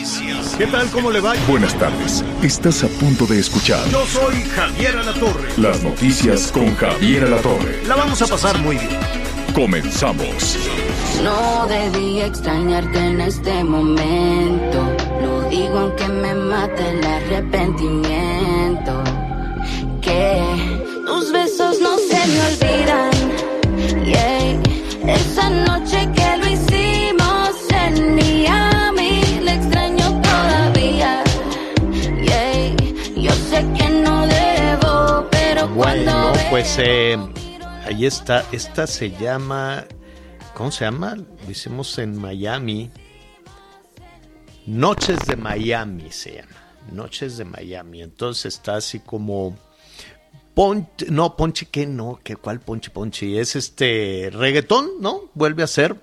Noticias. ¿Qué tal? ¿Cómo le va? Buenas tardes. Estás a punto de escuchar Yo soy Javier Alatorre. las noticias con Javier Alatorre. La vamos a pasar muy bien. Comenzamos. No debí extrañarte en este momento. Lo digo aunque me mate el arrepentimiento. Que tus besos no se me olvidan. Yeah. Bueno, pues eh, ahí está. Esta se llama. ¿Cómo se llama? Lo hicimos en Miami. Noches de Miami se llama. Noches de Miami. Entonces está así como. Ponche, no, ponche que no, que cuál ponche ponche, es este reggaetón, ¿no? Vuelve a ser.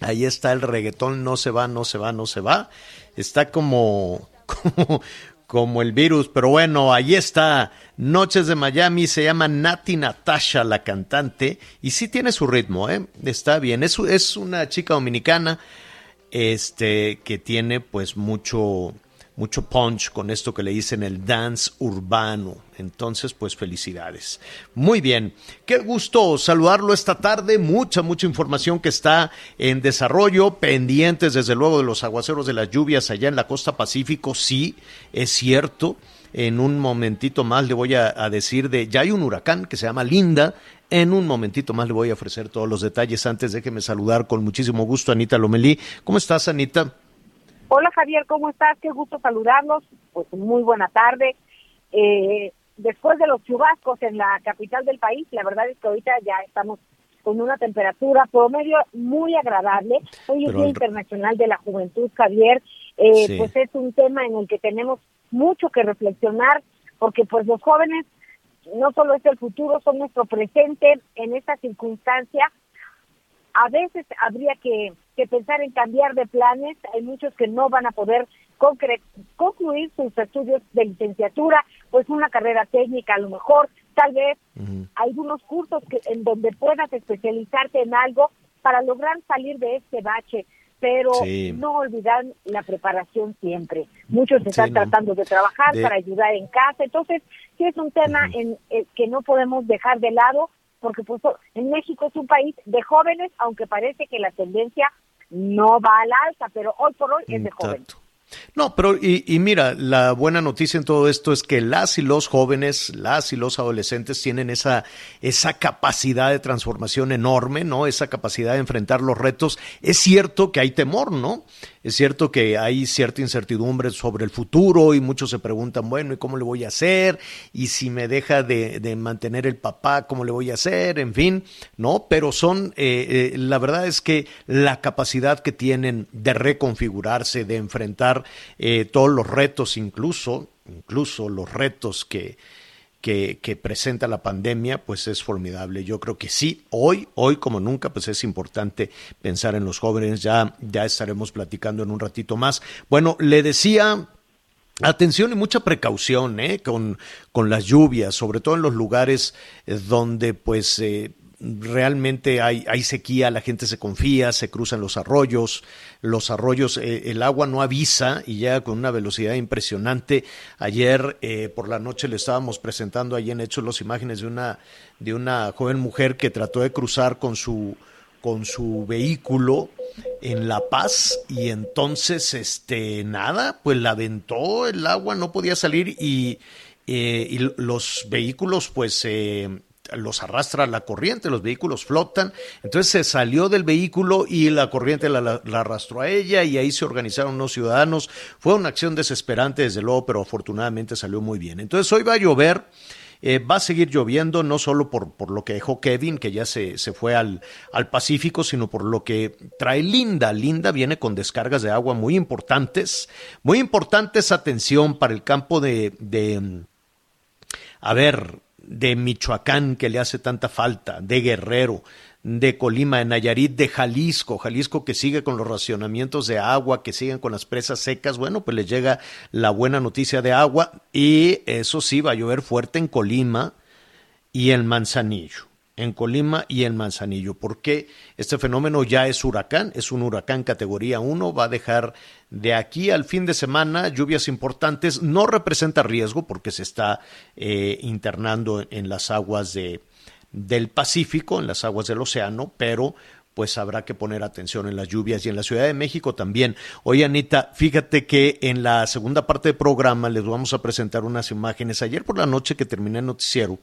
Ahí está el reggaetón, no se va, no se va, no se va. Está como, como, como el virus, pero bueno, ahí está. Noches de Miami, se llama Nati Natasha, la cantante, y sí tiene su ritmo, ¿eh? Está bien. Es, es una chica dominicana, este, que tiene pues mucho, mucho punch con esto que le dicen el dance urbano. Entonces, pues felicidades. Muy bien, qué gusto saludarlo esta tarde. Mucha, mucha información que está en desarrollo, pendientes desde luego de los aguaceros de las lluvias allá en la costa Pacífico. Sí, es cierto. En un momentito más le voy a, decir de, ya hay un huracán que se llama Linda. En un momentito más le voy a ofrecer todos los detalles. Antes déjeme saludar con muchísimo gusto a Anita Lomelí. ¿Cómo estás, Anita? Hola Javier, ¿cómo estás? Qué gusto saludarlos. Pues muy buena tarde. Eh, después de los chubascos en la capital del país, la verdad es que ahorita ya estamos con una temperatura promedio muy agradable. Hoy es Día Internacional de la Juventud, Javier. Eh, Sí. Pues es un tema en el que tenemos mucho que reflexionar, porque pues los jóvenes no solo es el futuro, son nuestro presente en esta circunstancia a veces habría que, que pensar en cambiar de planes. Hay muchos que no van a poder concluir sus estudios de licenciatura, pues una carrera técnica a lo mejor, tal vez algunos cursos que, en donde puedas especializarte en algo para lograr salir de este bache. Pero Sí. no olvidar la preparación siempre. Muchos Sí, están no. tratando de trabajar De- para ayudar en casa. Entonces, sí es un tema en, eh, que no podemos dejar de lado porque pues en México es un país de jóvenes, aunque parece que la tendencia no va al alza, pero hoy por hoy es de jóvenes. Exacto. No, pero y, y mira, la buena noticia en todo esto es que las y los jóvenes, las y los adolescentes tienen esa, esa capacidad de transformación enorme, ¿no? Esa capacidad de enfrentar los retos. Es cierto que hay temor, ¿no? Es cierto que hay cierta incertidumbre sobre el futuro y muchos se preguntan, bueno, ¿y cómo le voy a hacer? Y si me deja de, de mantener el papá, ¿cómo le voy a hacer? En fin, ¿no? Pero son, eh, eh, la verdad es que la capacidad que tienen de reconfigurarse, de enfrentar eh, todos los retos, incluso, incluso los retos que, que, que presenta la pandemia, pues es formidable. Yo creo que sí, hoy, hoy como nunca, pues es importante pensar en los jóvenes. Ya, ya estaremos platicando en un ratito más. Bueno, le decía Atención y mucha precaución ¿eh? con, con las lluvias, sobre todo en los lugares eh, donde pues eh, realmente hay, sequía, la gente se confía, se cruzan los arroyos, los arroyos, eh, el agua no avisa y llega con una velocidad impresionante. Ayer eh, por la noche le estábamos presentando ahí en Hechos las imágenes de una, de una joven mujer que trató de cruzar con su, con su vehículo en La Paz y entonces este nada pues la aventó el agua no podía salir y, eh, y los vehículos pues eh, los arrastra la corriente, los vehículos flotan, entonces se salió del vehículo y la corriente la, arrastró a ella y ahí se organizaron unos ciudadanos. Fue una acción desesperante, desde luego, pero afortunadamente salió muy bien. Entonces hoy va a llover Eh, va a seguir lloviendo no solo por, por lo que dejó Kevin, que ya se, se fue al, al Pacífico, sino por lo que trae Linda. Linda viene con descargas de agua muy importantes, muy importantes, atención, para el campo de, de a ver, de Michoacán que le hace tanta falta, de Guerrero, de Colima, de Nayarit, de Jalisco, Jalisco que sigue con los racionamientos de agua, que siguen con las presas secas, bueno, pues les llega la buena noticia de agua y eso sí, va a llover fuerte en Colima y en Manzanillo en Colima y en Manzanillo, porque este fenómeno ya es huracán, es un huracán categoría 1, va a dejar de aquí al fin de semana lluvias importantes, no representa riesgo porque se está eh, internando en las aguas de, del Pacífico, en las aguas del océano, pero pues habrá que poner atención en las lluvias y en la Ciudad de México también. Oye, Anita, fíjate que en la segunda parte del programa les vamos a presentar unas imágenes. Ayer por la noche que terminé el noticiero,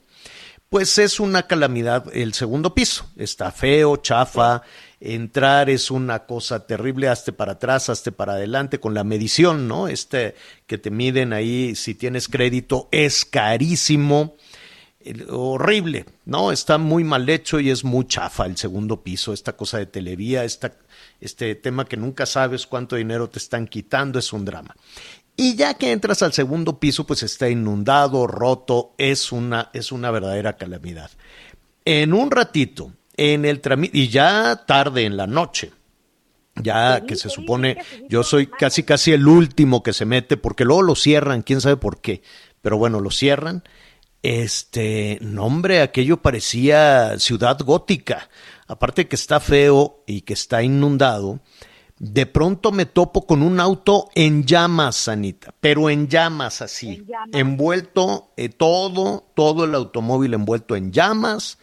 pues es una calamidad el segundo piso. Está feo, chafa, entrar es una cosa terrible, hazte para atrás, hazte para adelante, con la medición, ¿no? Este que te miden ahí si tienes crédito es carísimo horrible, ¿no? Está muy mal hecho y es muy chafa el segundo piso, esta cosa de televía, este tema que nunca sabes cuánto dinero te están quitando, es un drama. Y ya que entras al segundo piso, pues está inundado, roto, es una, es una verdadera calamidad. En un ratito, en el trámite, y ya tarde en la noche, ya que se supone, yo soy casi casi el último que se mete, porque luego lo cierran, quién sabe por qué, pero bueno, lo cierran este, nombre, aquello parecía ciudad gótica. Aparte que está feo y que está inundado, de pronto me topo con un auto en llamas, Sanita, pero en llamas así, envuelto eh, todo, todo el automóvil envuelto en llamas,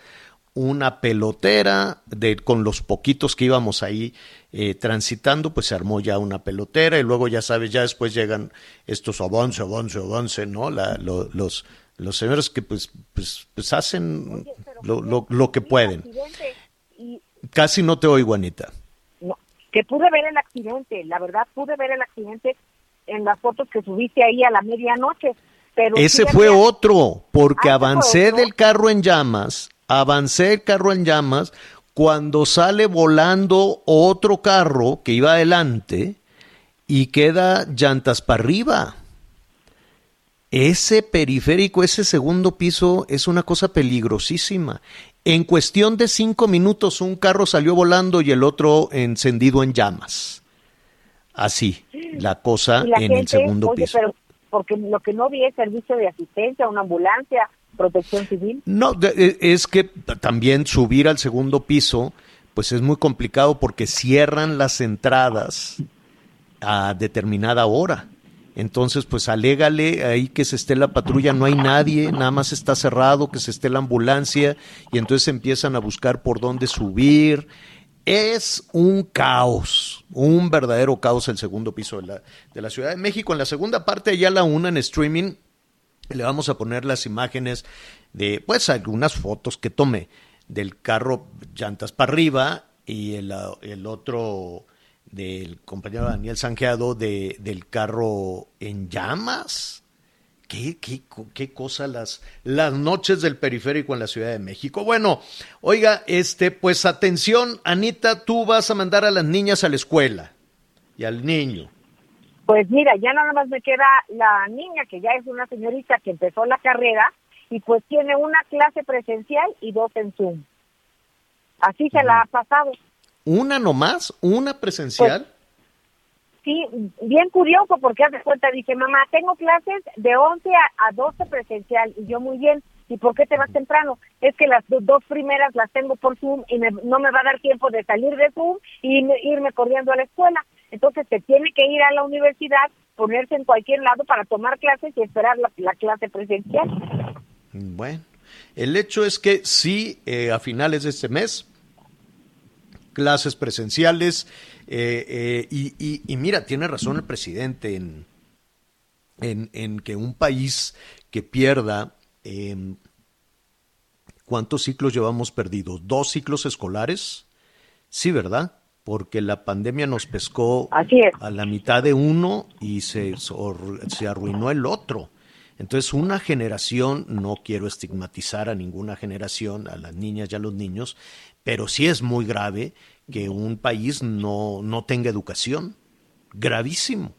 una pelotera, de, con los poquitos que íbamos ahí eh, transitando, pues se armó ya una pelotera y luego ya sabes, ya después llegan estos avance, avance, avance, ¿no? La, los los señores que pues, pues, pues hacen lo, lo, lo, que pueden. Casi no te oigo, Anita. Que pude ver el accidente, la verdad pude ver el accidente en las fotos que subiste ahí a la medianoche. Pero Ese fue otro, porque ah, avancé del carro en llamas, avancé el carro en llamas, cuando sale volando otro carro que iba adelante y queda llantas para arriba. Ese periférico, ese segundo piso es una cosa peligrosísima. En cuestión de cinco minutos un carro salió volando y el otro encendido en llamas. Así, la cosa en el segundo piso. Pero porque lo que no vi es servicio de asistencia, una ambulancia, protección civil. No, e, es que también subir al segundo piso, pues es muy complicado porque cierran las entradas a determinada hora. Entonces, pues alégale ahí que se esté la patrulla, no hay nadie, nada más está cerrado, que se esté la ambulancia y entonces empiezan a buscar por dónde subir. Es un caos, un verdadero caos el segundo piso de la, de la Ciudad de México. En la segunda parte, ya la una en streaming, le vamos a poner las imágenes de, pues, algunas fotos que tomé del carro llantas para arriba y el, el otro del compañero Daniel Sanjeado de, del carro en llamas. ¿Qué, qué, qué cosa las, las noches del periférico en la Ciudad de México? Bueno, oiga, este, pues atención, Anita, tú vas a mandar a las niñas a la escuela y al niño. Pues mira, ya nada más me queda la niña, que ya es una señorita que empezó la carrera y pues tiene una clase presencial y dos en Zoom. Así se la ha pasado. ¿Una nomás? ¿Una presencial? Pues, sí, bien curioso porque hace cuenta, dice, mamá, tengo clases de 11 a, 12 presencial. Y yo muy bien, ¿y por qué te vas temprano? Es que las dos primeras las tengo por Zoom y no me va a dar tiempo de salir de Zoom y irme corriendo a la escuela. Entonces se tiene que ir a la universidad, ponerse en cualquier lado para tomar clases y esperar la, clase presencial. Bueno, el hecho es que sí, eh, a finales de este mes clases presenciales. Eh, eh, y, mira, tiene razón el presidente en, en, que un país que pierda, em, ¿cuántos ciclos llevamos perdidos? ¿Dos ciclos escolares? Sí, ¿verdad? Porque la pandemia nos pescó a la mitad de uno y se, se arruinó el otro. Entonces, una generación, no quiero estigmatizar a ninguna generación, a las niñas y a los niños, pero sí es muy grave que un país no, no tenga educación. Gravísimo.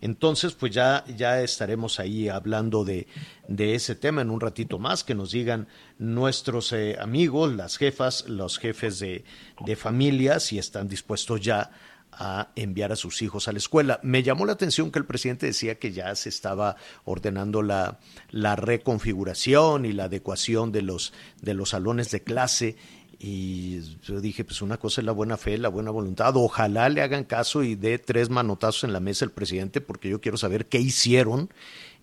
Entonces, pues ya, ya estaremos ahí hablando de, de, ese tema en un ratito más, que nos digan nuestros eh, amigos, las jefas, los jefes de, de familia, si están dispuestos ya a enviar a sus hijos a la escuela. Me llamó la atención que el presidente decía que ya se estaba ordenando la, la reconfiguración y la adecuación de los, de los salones de clase y yo dije, pues una cosa es la buena fe, la buena voluntad. Ojalá le hagan caso y dé tres manotazos en la mesa el presidente, porque yo quiero saber qué hicieron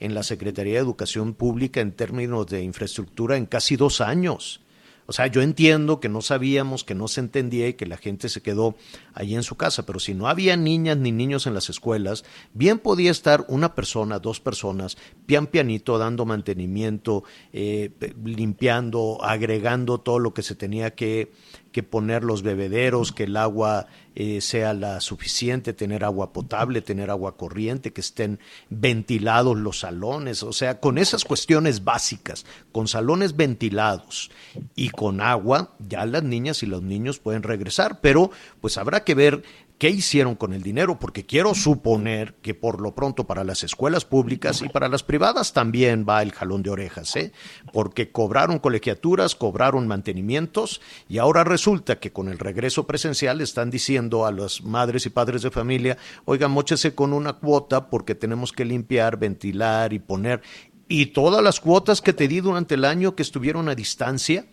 en la Secretaría de Educación Pública en términos de infraestructura en casi dos años. O sea, yo entiendo que no sabíamos, que no se entendía y que la gente se quedó allí en su casa, pero si no había niñas ni niños en las escuelas, bien podía estar una persona, dos personas, pian pianito, dando mantenimiento, eh, limpiando, agregando todo lo que se tenía que, que poner los bebederos, que el agua eh, sea la suficiente, tener agua potable, tener agua corriente, que estén ventilados los salones, o sea, con esas cuestiones básicas, con salones ventilados y con agua, ya las niñas y los niños pueden regresar, pero pues habrá que ver qué hicieron con el dinero, porque quiero suponer que por lo pronto para las escuelas públicas y para las privadas también va el jalón de orejas, ¿eh? porque cobraron colegiaturas, cobraron mantenimientos y ahora resulta que con el regreso presencial están diciendo a las madres y padres de familia, oigan, mochese con una cuota porque tenemos que limpiar, ventilar y poner. Y todas las cuotas que te di durante el año que estuvieron a distancia,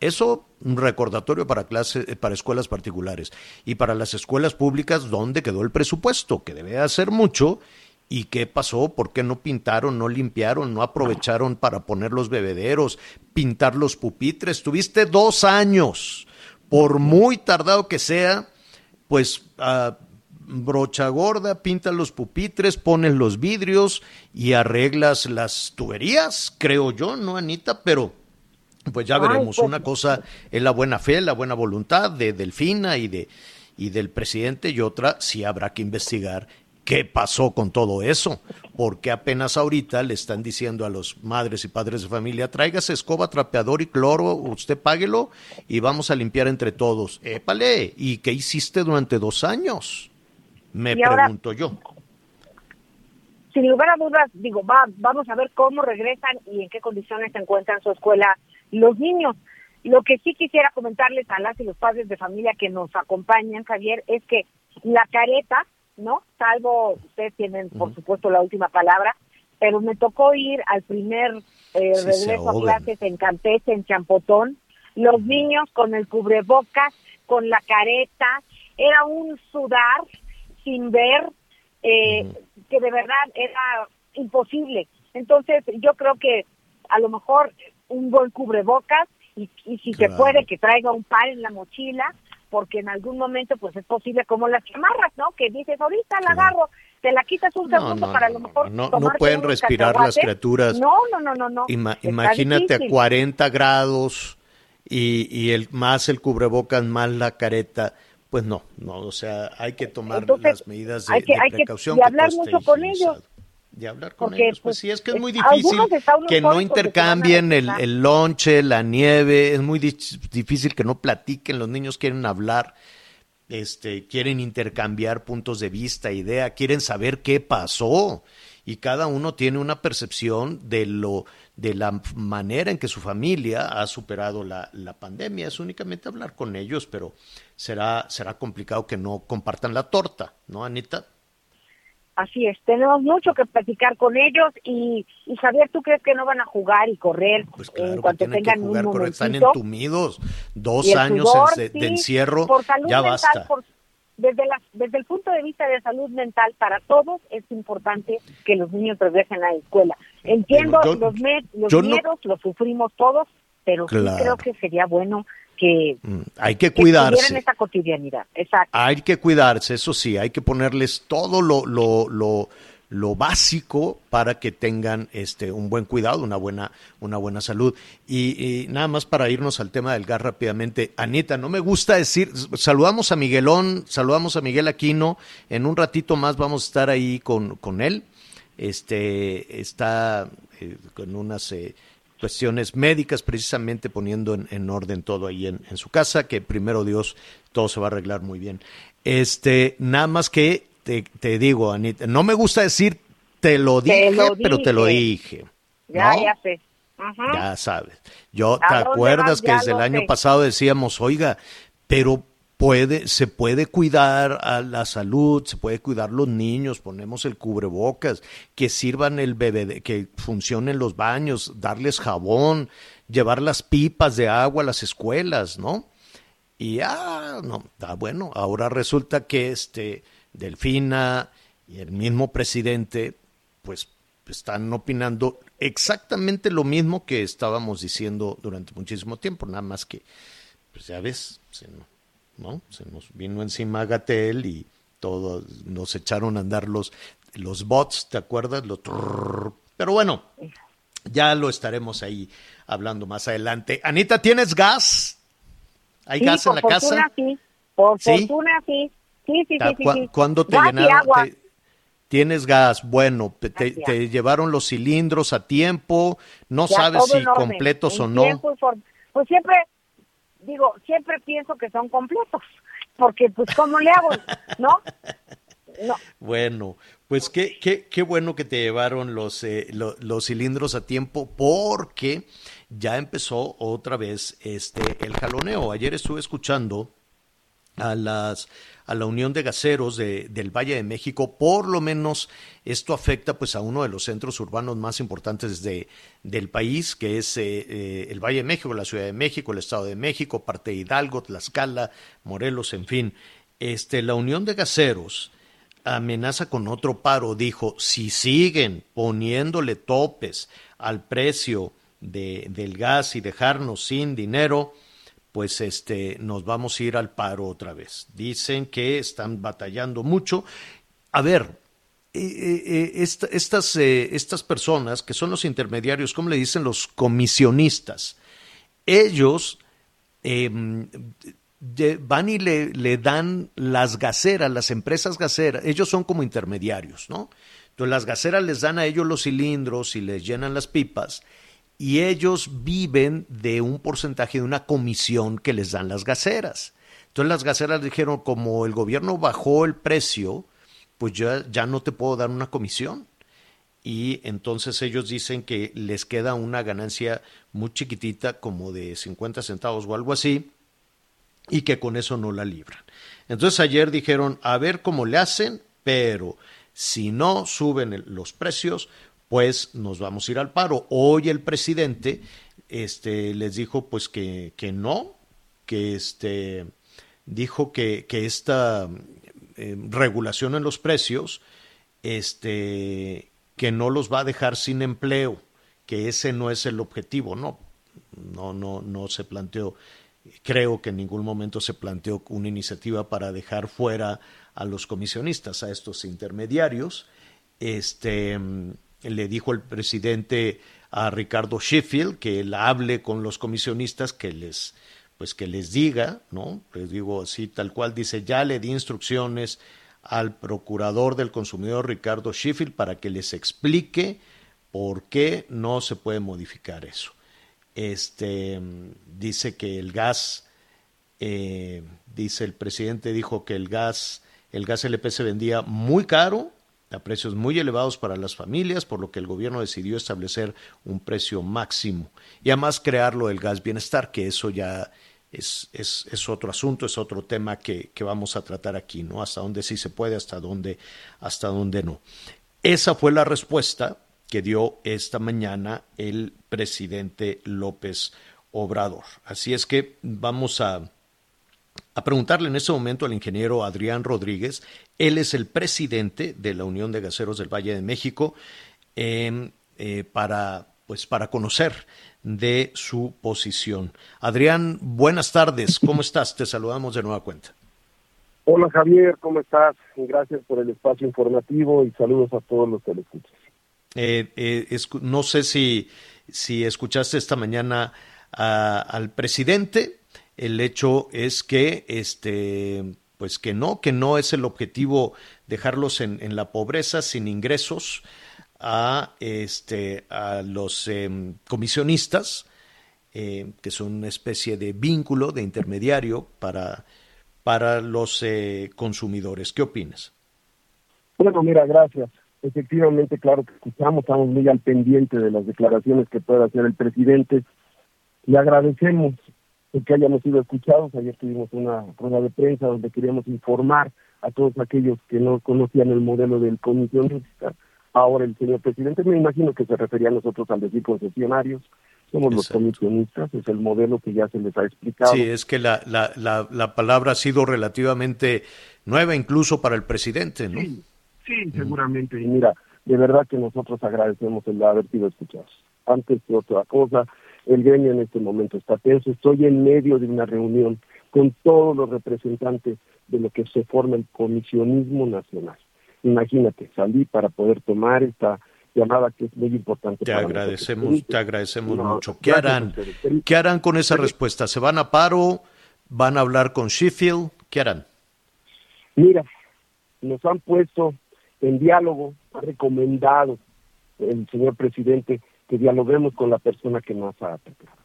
eso, un recordatorio para clases, eh, para escuelas particulares. Y para las escuelas públicas, ¿dónde quedó el presupuesto? Que debe hacer mucho. ¿Y qué pasó? ¿Por qué no pintaron, no limpiaron, no aprovecharon para poner los bebederos, pintar los pupitres? Tuviste dos años. Por muy tardado que sea, pues uh, brocha gorda, pinta los pupitres, pones los vidrios y arreglas las tuberías, creo yo, ¿no, Anita? Pero pues ya veremos. Ay, pues, Una cosa es la buena fe, la buena voluntad de Delfina y de y del presidente y otra sí habrá que investigar qué pasó con todo eso, porque apenas ahorita le están diciendo a los madres y padres de familia, tráigase escoba, trapeador y cloro, usted páguelo y vamos a limpiar entre todos. Épale, ¿y qué hiciste durante dos años? Me ahora- pregunto yo. Sin lugar a dudas, digo, va, vamos a ver cómo regresan y en qué condiciones se encuentran en su escuela los niños. Lo que sí quisiera comentarles a las y los padres de familia que nos acompañan, Javier, es que la careta, ¿no? Salvo ustedes tienen, por supuesto, la última palabra, pero me tocó ir al primer eh, Sí, regreso a clases en Campeche, en Champotón, los niños con el cubrebocas, con la careta, era un sudar sin ver, eh, que de verdad era imposible. Entonces, yo creo que a lo mejor un buen cubrebocas y, y si Claro. se puede que traiga un par en la mochila, porque en algún momento pues es posible como las chamarras, ¿no? Que dices, ahorita la Claro. agarro, te la quitas un segundo no, para a lo mejor no, pueden respirar las criaturas. No, no, no, no, no. Ima- Está imagínate a difícil. 40 grados y, y el más el cubrebocas más la careta. Pues no, no, o sea, hay que tomar Entonces, las medidas de, hay que- de hay que- precaución. y hablar mucho con ellos. Y hablar con Porque, ellos. Pues pues, sí, es que es es- muy difícil que no intercambien el, el lonche, la nieve. Es muy di- difícil que no platiquen. Los niños quieren hablar, este, quieren intercambiar puntos de vista, idea, quieren saber qué pasó. Y cada uno tiene una percepción de lo de la manera en que su familia ha superado la, la pandemia. Es únicamente hablar con ellos, pero será, será complicado que no compartan la torta, ¿no, Anita? Así es, tenemos mucho que platicar con ellos y, y Javier, ¿tú crees que no van a jugar y correr Pues claro en cuanto que tengan jugar, un correcto. están entumidos, dos años sudor, en- de, encierro, por salud ya mental, basta. por- desde, la, desde el punto de vista de salud mental, para todos es importante que los niños regresen a la escuela. Entiendo yo- los, me- los no- miedos, los sufrimos todos, pero Claro. sí creo que sería bueno que, Mm, Hay que cuidarse. esa cotidianidad. Exacto. Hay que cuidarse, eso sí, hay que ponerles todo lo, lo, lo, lo básico para que tengan este un buen cuidado, una buena, una buena salud. Y, y nada más para irnos al tema del gas rápidamente. Anita, no me gusta decir, saludamos a Miguelón, saludamos a Miguel Aquino, en un ratito más vamos a estar ahí con, con él. Este está eh, con unas eh, cuestiones médicas, precisamente poniendo en, orden todo ahí en, su casa, que primero Dios todo se va a arreglar muy bien. Este, nada más que te, te digo, Anita, no me gusta decir te lo dije, pero te lo dije. Ya, ya sé. Ya sabes. Yo, ¿te acuerdas que desde el año pasado decíamos, oiga, pero puede, se puede cuidar a la salud, se puede cuidar los niños, ponemos el cubrebocas, que sirvan el bebé, que funcionen los baños, darles jabón, llevar las pipas de agua a las escuelas, ¿no? Y ah, no, está bueno. Ahora resulta que este Delfina y el mismo presidente, pues están opinando exactamente lo mismo que estábamos diciendo durante muchísimo tiempo, nada más que, pues ya ves, se, ¿no? Se nos vino encima Gatel y todos nos echaron a andar los, los bots, ¿te acuerdas? Los pero bueno, ya lo estaremos ahí hablando más adelante. Anita, ¿tienes gas? ¿Hay gas en la casa? Sí. Por fortuna sí. Sí, sí, sí, sí, ¿Cuándo te llenaron? Tienes gas, bueno, te, llevaron los cilindros a tiempo, no sabes si completos o no. Pues siempre, digo, siempre pienso que son completos, porque pues ¿cómo le hago? ¿No? No. Bueno, pues qué, qué, qué bueno que te llevaron los, eh, los cilindros a tiempo porque ya empezó otra vez este el jaloneo. Ayer estuve escuchando a las a la Unión de Gaseros del Valle de México, por lo menos esto afecta pues a uno de los centros urbanos más importantes de, del país, que es eh, eh, el Valle de México, la Ciudad de México, el Estado de México, parte de Hidalgo, Tlaxcala, Morelos, en fin. Este, la Unión de Gaseros amenaza con otro paro, dijo, si siguen poniéndole topes al precio de, del gas y dejarnos sin dinero, pues este, nos vamos a ir al paro otra vez. Dicen que están batallando mucho. A ver, eh, eh, eh, estas, estas personas que son los intermediarios, ¿cómo le dicen los comisionistas? Ellos em, van y le, le, dan las gaseras, las empresas gaseras, ellos son como intermediarios, ¿no? Entonces las gaseras les dan a ellos los cilindros y les llenan las pipas y ellos viven de un porcentaje de una comisión que les dan las gaseras. Entonces las gaseras dijeron, como el gobierno bajó el precio, pues ya, ya no te puedo dar una comisión. Y entonces ellos dicen que les queda una ganancia muy chiquitita, como de 50 centavos o algo así, y que con eso no la libran. Entonces ayer dijeron, a ver cómo le hacen, pero si no suben los precios, pues nos vamos a ir al paro. Hoy el presidente este, les dijo pues que, que no, que este, dijo que, que esta eh, regulación en los precios, este, que no los va a dejar sin empleo, que ese no es el objetivo, no, no, no, no se planteó, creo que en ningún momento se planteó una iniciativa para dejar fuera a los comisionistas, a estos intermediarios, este, le dijo el presidente a Ricardo Sheffield que él hable con los comisionistas, que les pues que les diga, ¿no? Les digo así tal cual dice, ya le di instrucciones al procurador del consumidor Ricardo Sheffield para que les explique por qué no se puede modificar eso. Este dice que el gas, eh, dice el presidente dijo que el gas, el gas LP se vendía muy caro a precios muy elevados para las familias, por lo que el gobierno decidió establecer un precio máximo y además crearlo del gas bienestar, que eso ya es, es, es otro asunto, es otro tema que, que, vamos a tratar aquí, ¿no? Hasta dónde sí se puede, hasta dónde, hasta dónde no. Esa fue la respuesta que dio esta mañana el presidente López Obrador. Así es que vamos a, a preguntarle en este momento al ingeniero Adrián Rodríguez. Él es el presidente de la Unión de Gaseros del Valle de México em, eh, para, pues, para conocer de su posición. Adrián, buenas tardes. ¿Cómo estás? Te saludamos de nueva cuenta. Hola Javier, ¿cómo estás? Gracias por el espacio informativo y saludos a todos los teleescuchas. Eh, eh, no sé si, si escuchaste esta mañana al presidente el hecho es que este pues que no, que no es el objetivo dejarlos en, la pobreza, sin ingresos. a, este, a los em, comisionistas, eh, que son una especie de vínculo, de intermediario para, para los eh, consumidores. ¿Qué opinas? Bueno, mira, gracias. Efectivamente, claro que escuchamos, estamos muy al pendiente de las declaraciones que pueda hacer el presidente. Le agradecemos que hayamos sido escuchados. Ayer tuvimos una rueda de prensa donde queríamos informar a todos aquellos que no conocían el modelo del comisionista. Ahora el señor presidente, me imagino que se refería a nosotros al decir concesionarios, somos los comisionistas, es el modelo que ya se les ha explicado. Sí, es que la, la, la, la palabra ha sido relativamente nueva incluso para el presidente, ¿no? Sí, sí, seguramente. Y mira, de verdad que nosotros agradecemos el haber sido escuchados. Antes que otra cosa, el gremio en este momento está tenso. Estoy en medio de una reunión con todos los representantes de lo que se forma el comisionismo nacional. Imagínate, salí para poder tomar esta llamada que es muy importante. Te agradecemos, te agradecemos mucho. ¿Qué harán? ¿Qué harán con esa respuesta? ¿Se van a paro? ¿Van a hablar con Sheffield? ¿Qué harán? Mira, nos han puesto en diálogo, ha recomendado el señor presidente que dialoguemos con la persona que nos ha atacado.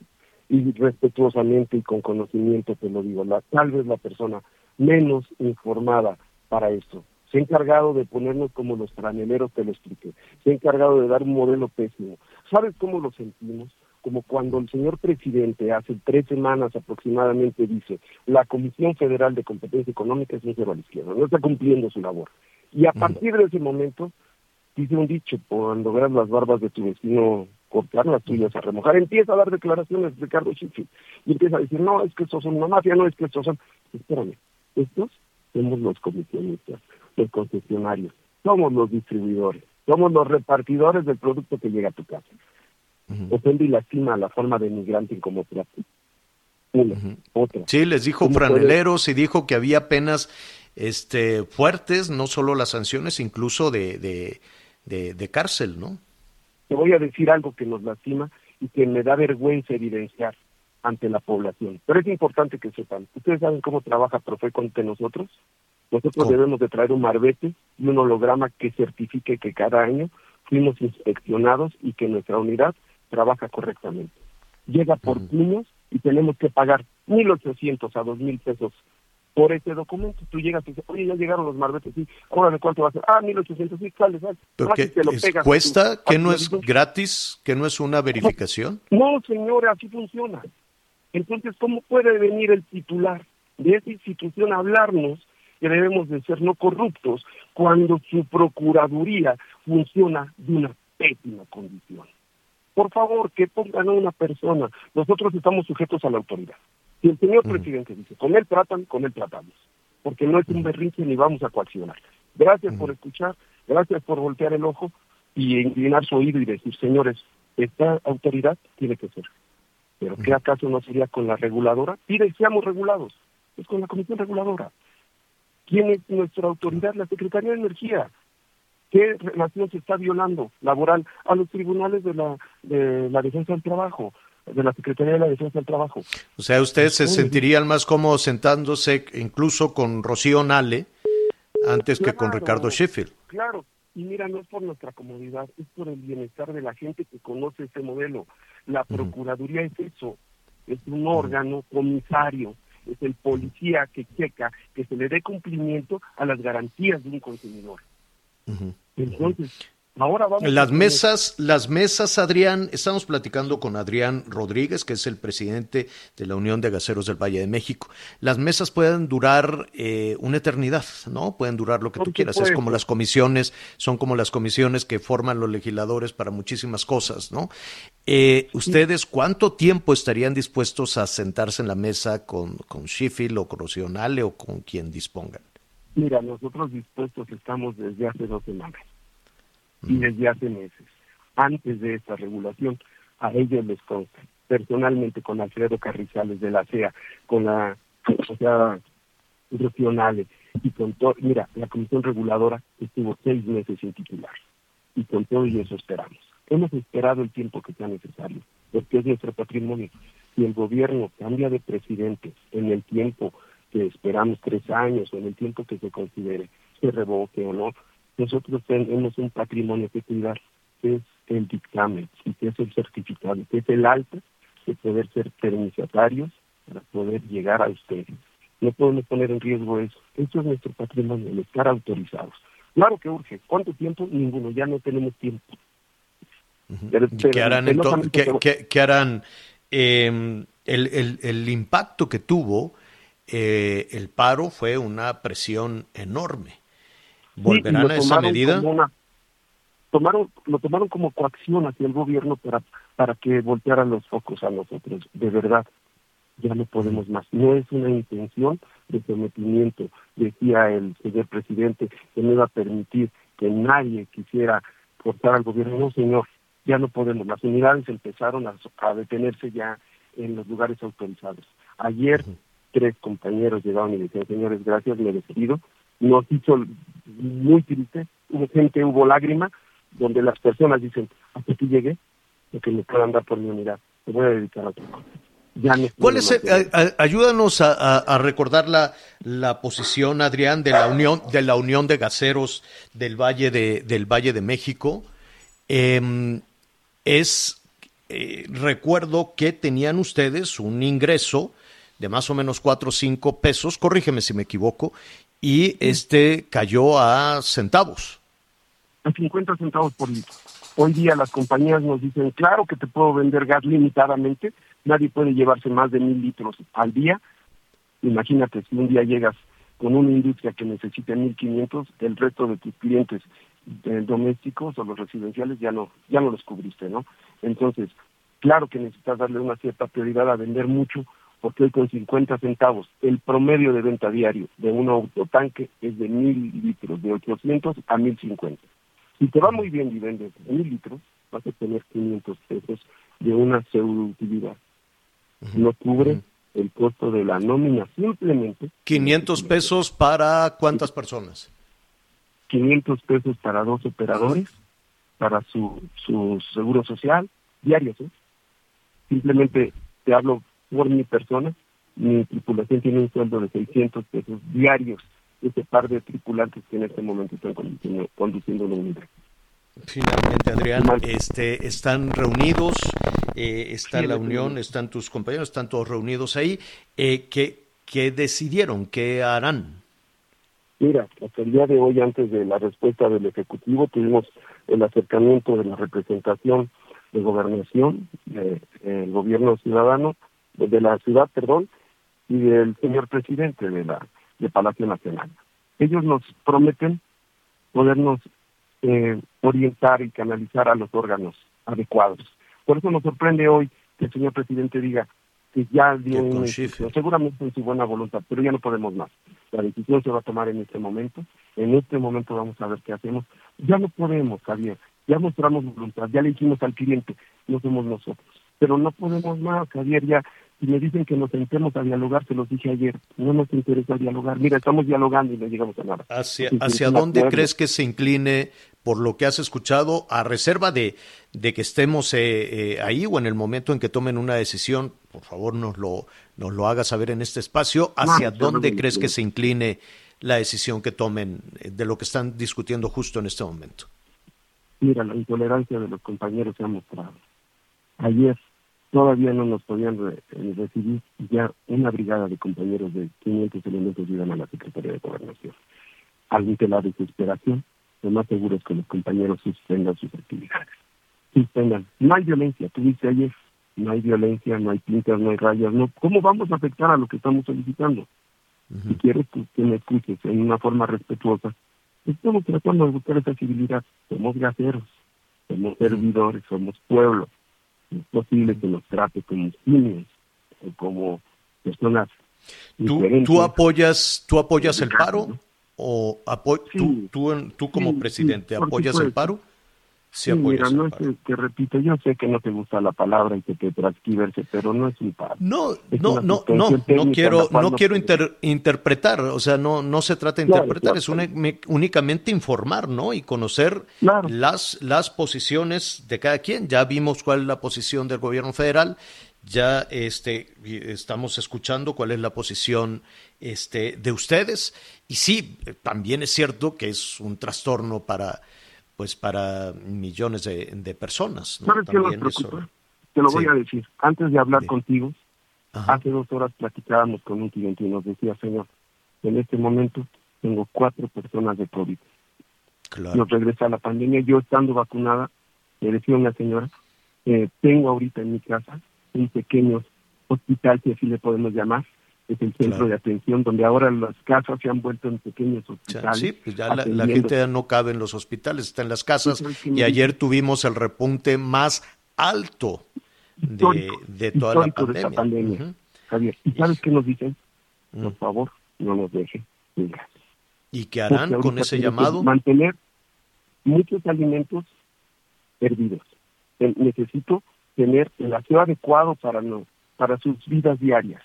Y respetuosamente y con conocimiento te lo digo, la, tal vez la persona menos informada para esto. Se ha encargado de ponernos como los franeleros, te lo expliqué. Se ha encargado de dar un modelo pésimo. ¿Sabes cómo lo sentimos? Como cuando el señor presidente hace tres semanas aproximadamente dice, la Comisión Federal de Competencia Económica es un cero a la izquierda, no está cumpliendo su labor. Y a partir de ese momento, dice un dicho, cuando veas las barbas de tu vecino cortar las tuyas a remojar, empieza a dar declaraciones Ricardo Chichi y empieza a decir, no, es que estos son una mafia, no, es que estos son, espérame, estos somos los comisionistas, los concesionarios, somos los distribuidores, somos los repartidores del producto que llega a tu casa. Ofende y lastima la forma de migrante como. Una, otra. Sí, les dijo franeleros y dijo que había penas este, fuertes, no solo las sanciones, incluso de, de, de, de cárcel, ¿no? Te voy a decir algo que nos lastima y que me da vergüenza evidenciar ante la población. Pero es importante que sepan. ¿Ustedes saben cómo trabaja Profeco ante nosotros? Nosotros debemos de traer un marbete y un holograma que certifique que cada año fuimos inspeccionados y que nuestra unidad trabaja correctamente. Llega por puños y tenemos que pagar 1.800 a 2.000 pesos por ese documento. Tú llegas y dices, oye, ya llegaron los marbetes, sí, ahora de cuánto va a ser? Ah, 1.800, sí, sale, sale. Porque ¿Cuesta? ¿Que no es gratis? ¿Que no es una verificación? No, señora, así funciona. Entonces, ¿cómo puede venir el titular de esa institución a hablarnos que debemos de ser no corruptos cuando su procuraduría funciona de una pésima condición? Por favor, que pongan a una persona. Nosotros estamos sujetos a la autoridad. Si el señor presidente dice, con él tratan, con él tratamos. Porque no es un berrinche ni vamos a coaccionar. Gracias por escuchar, gracias por voltear el ojo y inclinar su oído y decir, señores, esta autoridad tiene que ser. Pero ¿qué acaso no sería con la reguladora? Pide seamos regulados. Es con la comisión reguladora. ¿Quién es nuestra autoridad? La Secretaría de Energía. ¿Qué relación se está violando laboral a los tribunales de la, de la defensa del trabajo? De la Secretaría de la Defensa del Trabajo. O sea, ustedes se sentirían más cómodos sentándose incluso con Rocío Nale antes que con Ricardo Sheffield. Claro, y mira, no es por nuestra comodidad, es por el bienestar de la gente que conoce este modelo. La Procuraduría es eso, es un órgano comisario, es el policía que checa que se le dé cumplimiento a las garantías de un consumidor. Entonces, Ahora vamos las mesas, las mesas, Adrián, estamos platicando con Adrián Rodríguez, que es el presidente de la Unión de Gaseros del Valle de México. Las mesas pueden durar eh, una eternidad, ¿no? Pueden durar lo que tú quieras. Es como las comisiones, son como las comisiones que forman los legisladores para muchísimas cosas, ¿no? Eh, ¿Ustedes cuánto tiempo estarían dispuestos a sentarse en la mesa con, con Sheffield o con Rocionale o con quien dispongan? Mira, nosotros dispuestos estamos desde hace dos semanas y desde hace meses. Antes de esta regulación, a ellos les consta, personalmente con Alfredo Carrizales de la CEA, con la Sociedad Regionales y con todo, mira, la Comisión Reguladora estuvo seis meses sin titular y con todo y eso esperamos. Hemos esperado el tiempo que sea necesario, porque es nuestro patrimonio. Si el gobierno cambia de presidente en el tiempo que esperamos, tres años, o en el tiempo que se considere, se revoque o no, nosotros tenemos un patrimonio que cuidar es el dictamen y que es el certificado, que es el alto de poder ser permisatarios para poder llegar a ustedes. No podemos poner en riesgo eso. Eso es nuestro patrimonio, el estar autorizados. Claro que urge. ¿Cuánto tiempo? Ninguno. Ya no tenemos tiempo. ¿Qué harán, ¿qué, harán em, el, el, impacto que tuvo eh, el paro fue una presión enorme. ¿Volverán a esa medida? tomaron, lo tomaron como coacción hacia el gobierno para, para que voltearan los focos a nosotros. De verdad, ya no podemos más. No es una intención de sometimiento. Decía el señor presidente que no iba a permitir que nadie quisiera forzar al gobierno. No, señor, ya no podemos. Las unidades empezaron a, detenerse ya en los lugares autorizados. Ayer tres compañeros llegaron y decían, señores, gracias, me despido. Nos hizo muy triste, hubo gente, hubo lágrima, donde las personas dicen, hasta aquí llegué, lo que me puedan dar por mi unidad, me voy a dedicar a otra cosa. ¿Cuál es ayúdanos a, recordar la, la, posición, Adrián, de la Unión de la Unión de Gaseros del Valle de, del Valle de México. Em, es eh, recuerdo que tenían ustedes un ingreso de más o menos cuatro o cinco pesos, corrígeme si me equivoco, y este cayó a centavos. A 50 centavos por litro. Hoy día las compañías nos dicen, claro que te puedo vender gas limitadamente, nadie puede llevarse más de mil litros al día. Imagínate, si un día llegas con una industria que necesita 1.500, el resto de tus clientes eh, domésticos o los residenciales ya no, ya no los cubriste, ¿no? Entonces, claro que necesitas darle una cierta prioridad a vender mucho, porque hoy con 50 centavos el promedio de venta diario de un autotanque es de mil litros, de 800 a 1050. Si te va muy bien y vendes mil litros, vas a tener 500 pesos de una pseudo utilidad. No cubre el costo de la nómina, simplemente. 500 pesos para cuántas personas? 500 pesos para dos operadores, para su, su seguro social, diarios. ¿eh? Simplemente te hablo por mi persona, mi tripulación tiene un sueldo de 600 pesos diarios, ese par de tripulantes que en este momento están conduciendo, conduciendo una unidad. Finalmente, Adrián, este, están reunidos, eh, está la unión, están tus compañeros, están todos reunidos ahí. Eh, ¿qué, ¿Qué decidieron? ¿Qué harán? Mira, hasta el día de hoy, antes de la respuesta del Ejecutivo, tuvimos el acercamiento de la representación de gobernación, del gobierno ciudadano, de la ciudad, perdón, y del señor presidente de la de Palacio Nacional. Ellos nos prometen podernos eh, orientar y canalizar a los órganos adecuados. Por eso nos sorprende hoy que el señor presidente diga que ya dio un seguramente en su buena voluntad, pero ya no podemos más. La decisión se va a tomar en este momento. En este momento vamos a ver qué hacemos. Ya no podemos, Javier. Ya mostramos voluntad, ya le dijimos al cliente, no somos nosotros. Pero no podemos más, Javier, ya y me dicen que nos sentemos a dialogar, se los dije ayer, no nos interesa dialogar, mira, estamos dialogando y no llegamos a nada. ¿Hacia, hacia dónde crees que se incline por lo que has escuchado, a reserva de, de que estemos eh, eh, ahí o en el momento en que tomen una decisión, por favor nos lo, nos lo haga saber en este espacio, hacia dónde crees que se incline la decisión que tomen eh, de lo que están discutiendo justo en este momento? Mira, la intolerancia de los compañeros se ha mostrado. Ayer todavía no nos podían recibir ya una brigada de compañeros de 500 elementos iban a la Secretaría de Gobernación. Ante la desesperación, lo más seguro es que los compañeros suspendan sus actividades. Suspendan. No hay violencia, tú dices ayer, no hay violencia, no hay pintas, no hay rayas, no. ¿Cómo vamos a afectar a lo que estamos solicitando? Si quieres que me escuches en una forma respetuosa, estamos tratando de buscar esa civilidad. Somos gaseros, somos servidores, somos pueblo es posible que nos trate como simios o como personas ¿Tú, ¿Tú, apoyas, tú apoyas el paro? ¿O tú, tú, tú, como presidente apoyas el paro? Sí, mira, no es que, repito, yo sé que no te gusta la palabra y que te transcriberse, pero no es un paro. No, no, no, no, no quiero, no quiero interpretar, o sea, no, no se trata de interpretar, es únicamente informar, ¿no? Y conocer las, las posiciones de cada quien. Ya vimos cuál es la posición del gobierno federal, ya este, estamos escuchando cuál es la posición este, de ustedes, y sí, también es cierto que es un trastorno para pues para millones de, personas. ¿no? ¿Sabes qué nos preocupa? Te lo voy a decir. Antes de hablar contigo, hace dos horas platicábamos con un cliente y nos decía, señor, en este momento tengo cuatro personas de COVID. Nos regresa la pandemia. Yo estando vacunada, le decía una señora, eh, tengo ahorita en mi casa un pequeño hospital, si así le podemos llamar, es el centro de atención, donde ahora las casas se han vuelto en pequeños hospitales. Sí, pues ya la, gente ya no cabe en los hospitales, está en las casas. y ayer tuvimos el repunte más alto de, toda la pandemia. Javier, ¿y sabes qué nos dicen? Por favor, no nos dejen. ¿Y qué harán con ese llamado? Mantener muchos alimentos hervidos. Necesito tener el aseo adecuado para no, para sus vidas diarias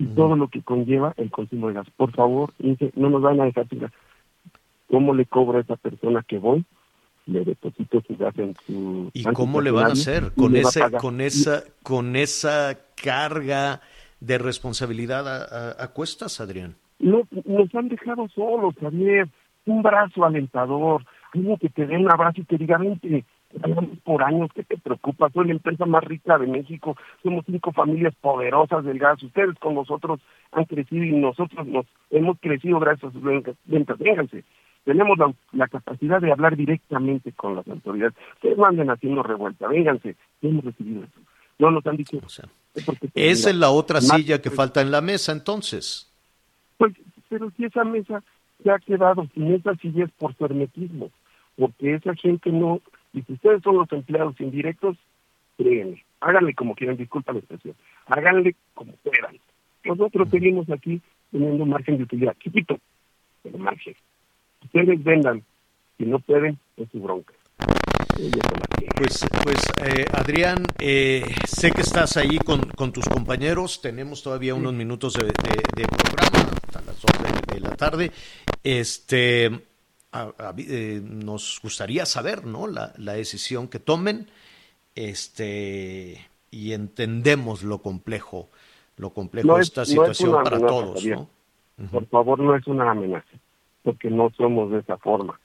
y todo lo que conlleva el consumo de gas. Por favor, no nos van a dejar sin ¿Cómo le cobro a esa persona que voy? Le deposito su gas en su... ¿Y cómo le van a hacer con, ese, con, esa, con esa carga de responsabilidad a, a, cuestas, Adrián? No, nos han dejado solos, Javier. Un brazo alentador, algo que te dé un abrazo y te diga, vente, por años, ¿qué te preocupa? Soy la empresa más rica de México, somos cinco familias poderosas del gas, ustedes con nosotros han crecido y nosotros nos hemos crecido gracias a sus ventas, vénganse. Tenemos la, capacidad de hablar directamente con las autoridades. Ustedes no anden haciendo revuelta, vénganse, hemos recibido eso. No nos han dicho. esa es la otra silla que falta en la mesa, entonces. Pues, pero si esa mesa se ha quedado sin esa silla es por su hermetismo, porque esa gente no y si ustedes son los empleados indirectos, créanme, háganle como quieran, disculpa la expresión, háganle como puedan. Nosotros seguimos aquí teniendo margen de utilidad, chiquito, pero margen. Ustedes vendan, si no pueden, es su bronca. Pues, pues eh, Adrián, eh, sé que estás ahí con, con, tus compañeros. Tenemos todavía unos minutos de, de, programa hasta las 2 de, la tarde. Este, eh, nos gustaría saber ¿no? La, decisión que tomen este, y entendemos lo complejo, lo complejo de esta situación para todos. Por favor, no es una amenaza, porque no somos de esa forma.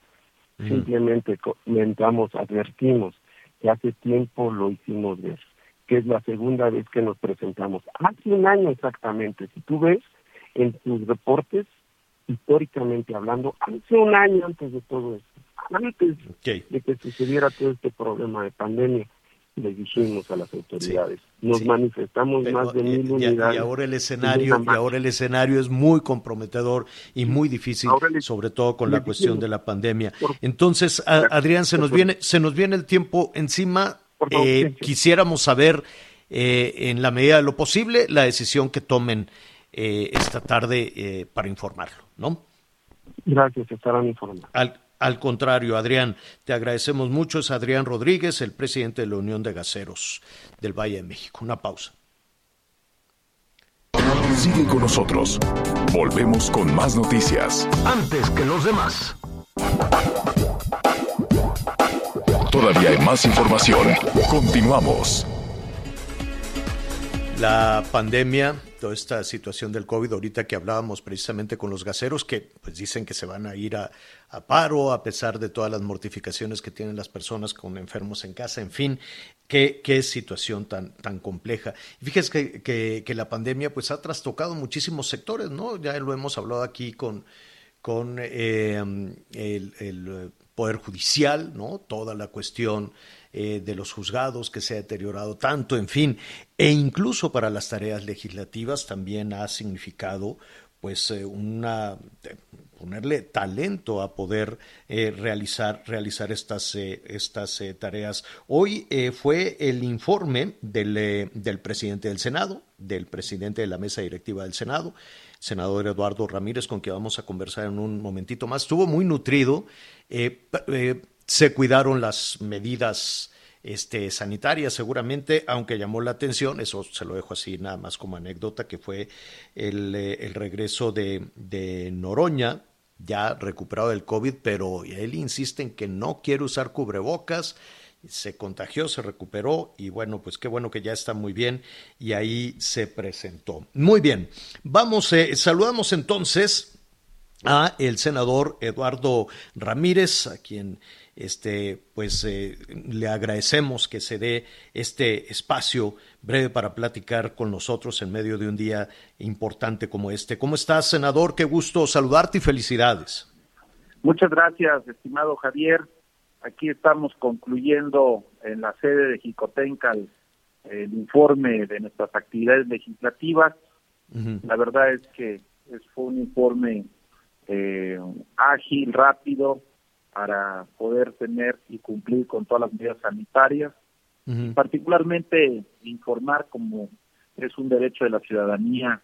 Simplemente comentamos, advertimos que hace tiempo lo hicimos ver, que es la segunda vez que nos presentamos. Hace un año exactamente, si tú ves en tus reportes, históricamente hablando, hace un año antes de todo esto, antes de que sucediera todo este problema de pandemia, le dijimos a las autoridades, nos manifestamos más de mil unidades. Y ahora el escenario, y ahora el escenario es muy comprometedor y muy difícil, sobre todo con la cuestión de la pandemia. Entonces, Adrián, se nos viene, se nos viene el tiempo encima. Eh, quisiéramos saber, eh, en la medida de lo posible, la decisión que tomen eh, esta tarde eh, para informarlo, ¿no? Gracias, estarán informados. Al, al contrario, Adrián, te agradecemos mucho. Es Adrián Rodríguez, el presidente de la Unión de Gaseros del Valle de México. Una pausa. Sigue con nosotros. Volvemos con más noticias. Antes que los demás. Todavía hay más información. Continuamos. La pandemia toda esta situación del COVID, ahorita que hablábamos precisamente con los gaseros, que pues dicen que se van a ir a, paro a pesar de todas las mortificaciones que tienen las personas con enfermos en casa, en fin, qué, qué situación tan, tan compleja. fíjese que, que, la pandemia pues ha trastocado muchísimos sectores, ¿no? Ya lo hemos hablado aquí con, con eh, el, el Poder Judicial, ¿no? Toda la cuestión eh, de los juzgados que se ha deteriorado tanto, en fin, e incluso para las tareas legislativas también ha significado pues eh, una ponerle talento a poder eh, realizar realizar estas estas tareas. Hoy fue el informe del, del presidente del Senado, del presidente de la mesa directiva del Senado, senador Eduardo Ramírez, con quien vamos a conversar en un momentito más. Estuvo muy nutrido se cuidaron las medidas este, sanitarias seguramente, aunque llamó la atención, eso se lo dejo así nada más como anécdota, que fue el, eh, regreso de, de, Noroña, ya recuperado del COVID, pero él insiste en que no quiere usar cubrebocas, se contagió, se recuperó y bueno, pues qué bueno que ya está muy bien y ahí se presentó. Muy bien, vamos, eh, saludamos entonces a el senador Eduardo Ramírez, a quien este, pues eh, le agradecemos que se dé este espacio breve para platicar con nosotros en medio de un día importante como este. ¿Cómo estás, senador? Qué gusto saludarte y felicidades. Muchas gracias, estimado Javier. Aquí estamos concluyendo en la sede de Jicotencal el informe de nuestras actividades legislativas. La verdad es que fue un informe eh, ágil, rápido, para poder tener y cumplir con todas las medidas sanitarias. Particularmente informar como es un derecho de la ciudadanía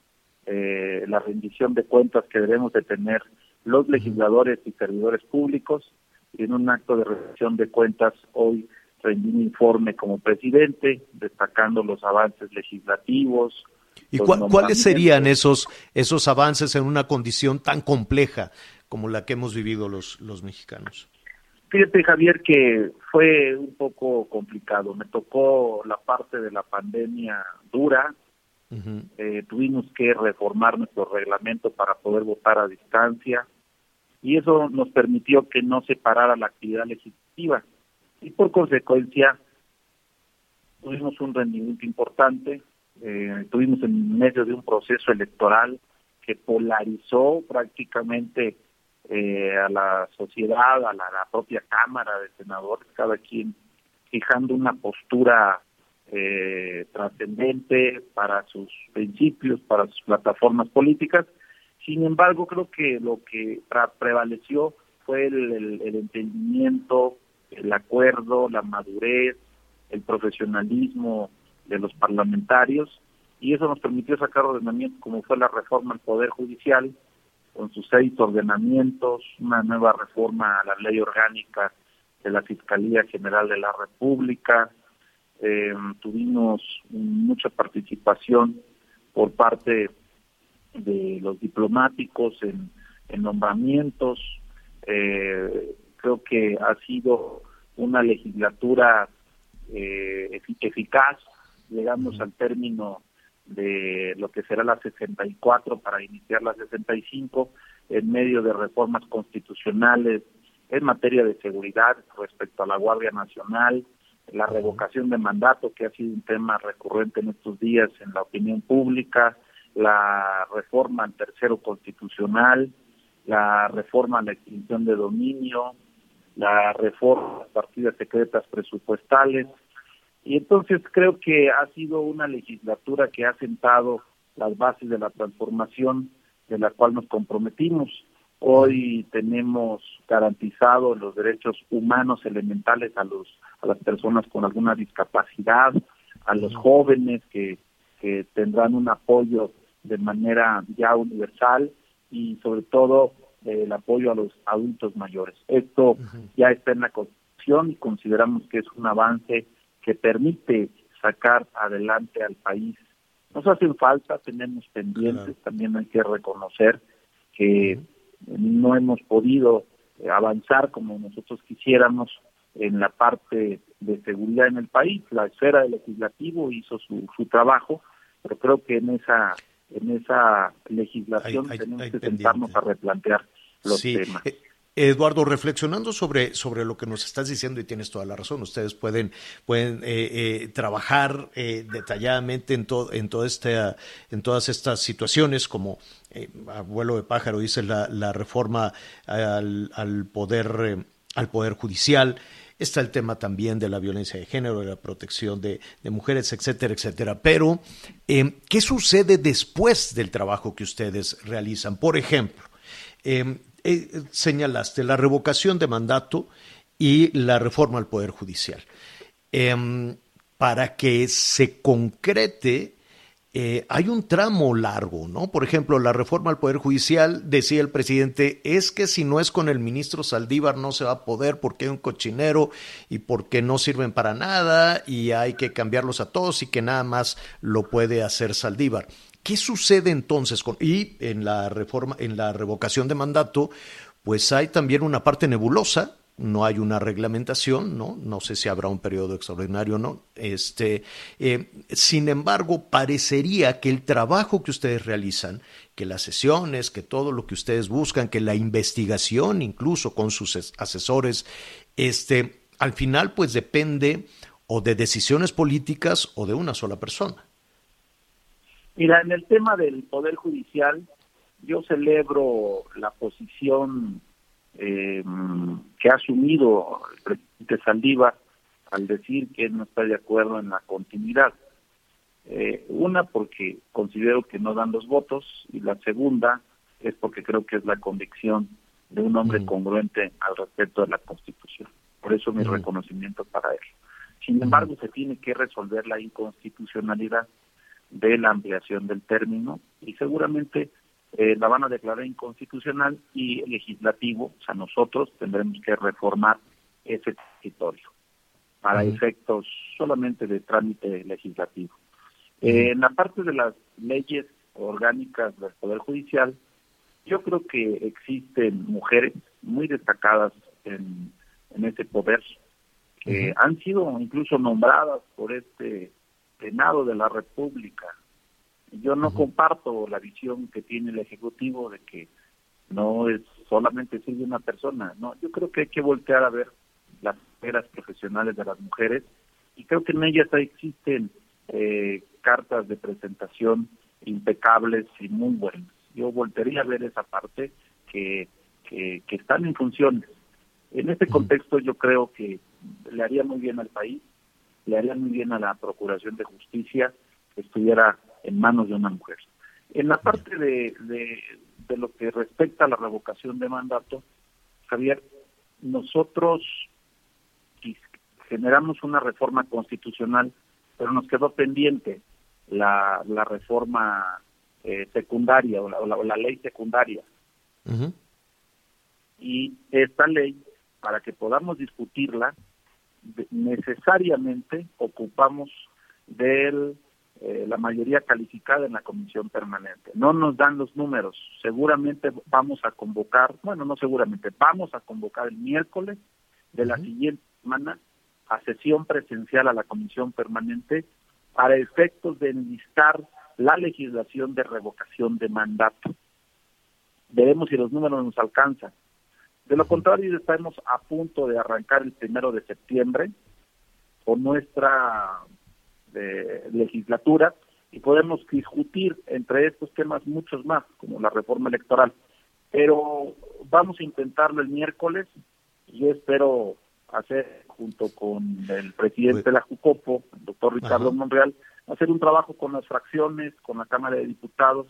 eh, la rendición de cuentas que debemos de tener los legisladores y servidores públicos. Y en un acto de rendición de cuentas hoy rendí un informe como presidente destacando los avances legislativos. ¿Y cuáles serían esos, esos avances en una condición tan compleja como la que hemos vivido los, los mexicanos? Fíjate, Javier, que fue un poco complicado. Me tocó la parte de la pandemia dura. Eh, tuvimos que reformar nuestro reglamento para poder votar a distancia y eso nos permitió que no se parara la actividad legislativa y por consecuencia tuvimos un rendimiento importante, eh, tuvimos en medio de un proceso electoral que polarizó prácticamente eh, a la sociedad, a la, propia Cámara de Senadores, cada quien fijando una postura eh, trascendente para sus principios, para sus plataformas políticas. Sin embargo, creo que lo que prevaleció fue el entendimiento, el acuerdo, la madurez, el profesionalismo de los parlamentarios y eso nos permitió sacar ordenamientos como fue la reforma al Poder Judicial, con sus seis ordenamientos, una nueva reforma a la ley orgánica de la Fiscalía General de la República, eh, tuvimos mucha participación por parte de los diplomáticos en, nombramientos, eh, creo que ha sido una legislatura eh, eficaz, llegamos al término de lo que será la 64 para iniciar la 65 en medio de reformas constitucionales en materia de seguridad respecto a la Guardia Nacional, la revocación de mandato que ha sido un tema recurrente en estos días en la opinión pública, la reforma al tercero constitucional, la reforma a la extinción de dominio, la reforma a las partidas secretas presupuestales, y entonces creo que ha sido una legislatura que ha sentado las bases de la transformación de la cual nos comprometimos. Hoy tenemos garantizados los derechos humanos elementales a los a las personas con alguna discapacidad, a los jóvenes que, que tendrán un apoyo de manera ya universal y sobre todo el apoyo a los adultos mayores. Esto ya está en la Constitución y consideramos que es un avance que permite sacar adelante al país. Nos hacen falta, tenemos pendientes, también hay que reconocer que no hemos podido eh, avanzar como nosotros quisiéramos en la parte de seguridad en el país. La esfera del legislativo hizo su, su trabajo, pero creo que en esa en esa legislación tenemos que sentarnos a replantear los temas. Eduardo, reflexionando sobre, sobre lo que nos estás diciendo, y tienes toda la razón, ustedes pueden, pueden eh, eh, trabajar eh, detalladamente en, en, esta, en todas estas situaciones, como abuelo de pájaro dice la, la reforma al, al poder, al poder judicial. Está el tema también de la violencia de género, de la protección de, de mujeres, etcétera, etcétera. Pero, ¿qué sucede después del trabajo que ustedes realizan? Por ejemplo, señalaste la revocación de mandato y la reforma al Poder Judicial. Em, para que se concrete, eh, hay un tramo largo, ¿no? Por ejemplo, la reforma al Poder Judicial, decía el presidente, es que si no es con el ministro Saldívar no se va a poder porque hay un cochinero y porque no sirven para nada y hay que cambiarlos a todos y que nada más lo puede hacer Saldívar. ¿Qué sucede entonces con y en la reforma en la revocación de mandato pues hay también una parte nebulosa no hay una reglamentación, ¿no? No sé si habrá un periodo extraordinario o no. Este, eh, sin embargo, parecería que el trabajo que ustedes realizan, que las sesiones, que todo lo que ustedes buscan, que la investigación, incluso con sus asesores, este, al final, pues depende o de decisiones políticas o de una sola persona. Mira, en el tema del Poder Judicial, yo celebro la posición eh, que ha asumido el presidente Saldívar al decir que no está de acuerdo en la continuidad. Eh, una, porque considero que no dan los votos, y la segunda es porque creo que es la convicción de un hombre congruente al respecto de la Constitución. Por eso mi reconocimiento para él. Sin embargo, se tiene que resolver la inconstitucionalidad de la ampliación del término y seguramente eh, la van a declarar inconstitucional y el legislativo, o sea, nosotros tendremos que reformar ese territorio para efectos solamente de trámite legislativo. Eh, en la parte de las leyes orgánicas del Poder Judicial, yo creo que existen mujeres muy destacadas en, en ese poder, que han sido incluso nombradas por este Senado de la República, yo no comparto la visión que tiene el Ejecutivo de que no es solamente sigue una persona, no, yo creo que hay que voltear a ver las esferas profesionales de las mujeres y creo que en ellas existen eh, cartas de presentación impecables y muy buenas. Yo voltearía a ver esa parte que, que, están en funciones. En este contexto yo creo que le haría muy bien al país, le haría muy bien a la Procuración de Justicia que estuviera en manos de una mujer. En la parte de, de, lo que respecta a la revocación de mandato, Javier, nosotros generamos una reforma constitucional, pero nos quedó pendiente la, la reforma eh, secundaria o la, ley secundaria. Y esta ley, para que podamos discutirla, necesariamente ocupamos del eh, la mayoría calificada en la comisión permanente. No nos dan los números. Seguramente vamos a convocar, bueno, no seguramente, vamos a convocar el miércoles de la siguiente semana a sesión presencial a la comisión permanente para efectos de enlistar la legislación de revocación de mandato. Veremos si los números nos alcanzan. De lo contrario, estamos a punto de arrancar el primero de septiembre con nuestra de legislatura y podemos discutir entre estos temas muchos más, como la reforma electoral. Pero vamos a intentarlo el miércoles y yo espero hacer, junto con el presidente de la Jucopo, el doctor Ricardo Monreal, hacer un trabajo con las fracciones, con la Cámara de Diputados,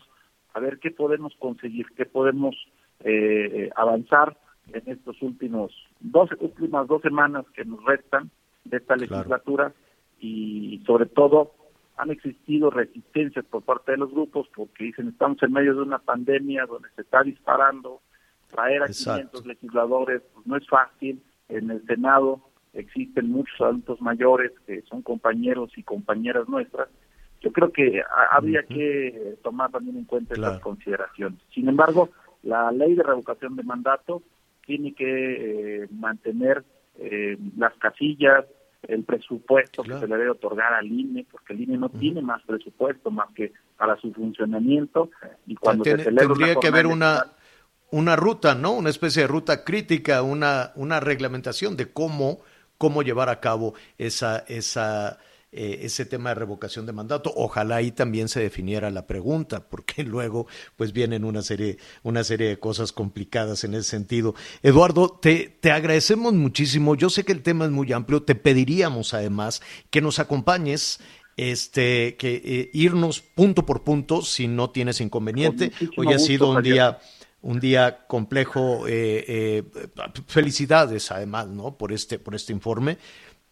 a ver qué podemos conseguir, qué podemos eh, avanzar en estos últimos dos últimas dos semanas que nos restan de esta legislatura y sobre todo han existido resistencias por parte de los grupos porque dicen estamos en medio de una pandemia donde se está disparando, traer a 500 legisladores pues, no es fácil, en el Senado existen muchos adultos mayores que son compañeros y compañeras nuestras, yo creo que habría que tomar también en cuenta estas consideraciones. Sin embargo, la ley de revocación de mandato tiene que eh, mantener eh, las casillas, el presupuesto que se le debe otorgar al INE, porque el INE no tiene más presupuesto más que para su funcionamiento y cuando se tendría que haber una una ruta, ¿no? Una especie de ruta crítica, una una reglamentación de cómo cómo llevar a cabo esa esa eh, ese tema de revocación de mandato. Ojalá ahí también se definiera la pregunta, porque luego pues vienen una serie, una serie de cosas complicadas en ese sentido. Eduardo, te, te agradecemos muchísimo. Yo sé que el tema es muy amplio. Te pediríamos además que nos acompañes este que eh, irnos punto por punto si no tienes inconveniente. Hoy ha sido un día un día complejo. Eh, felicidades además, ¿no? Por este por este informe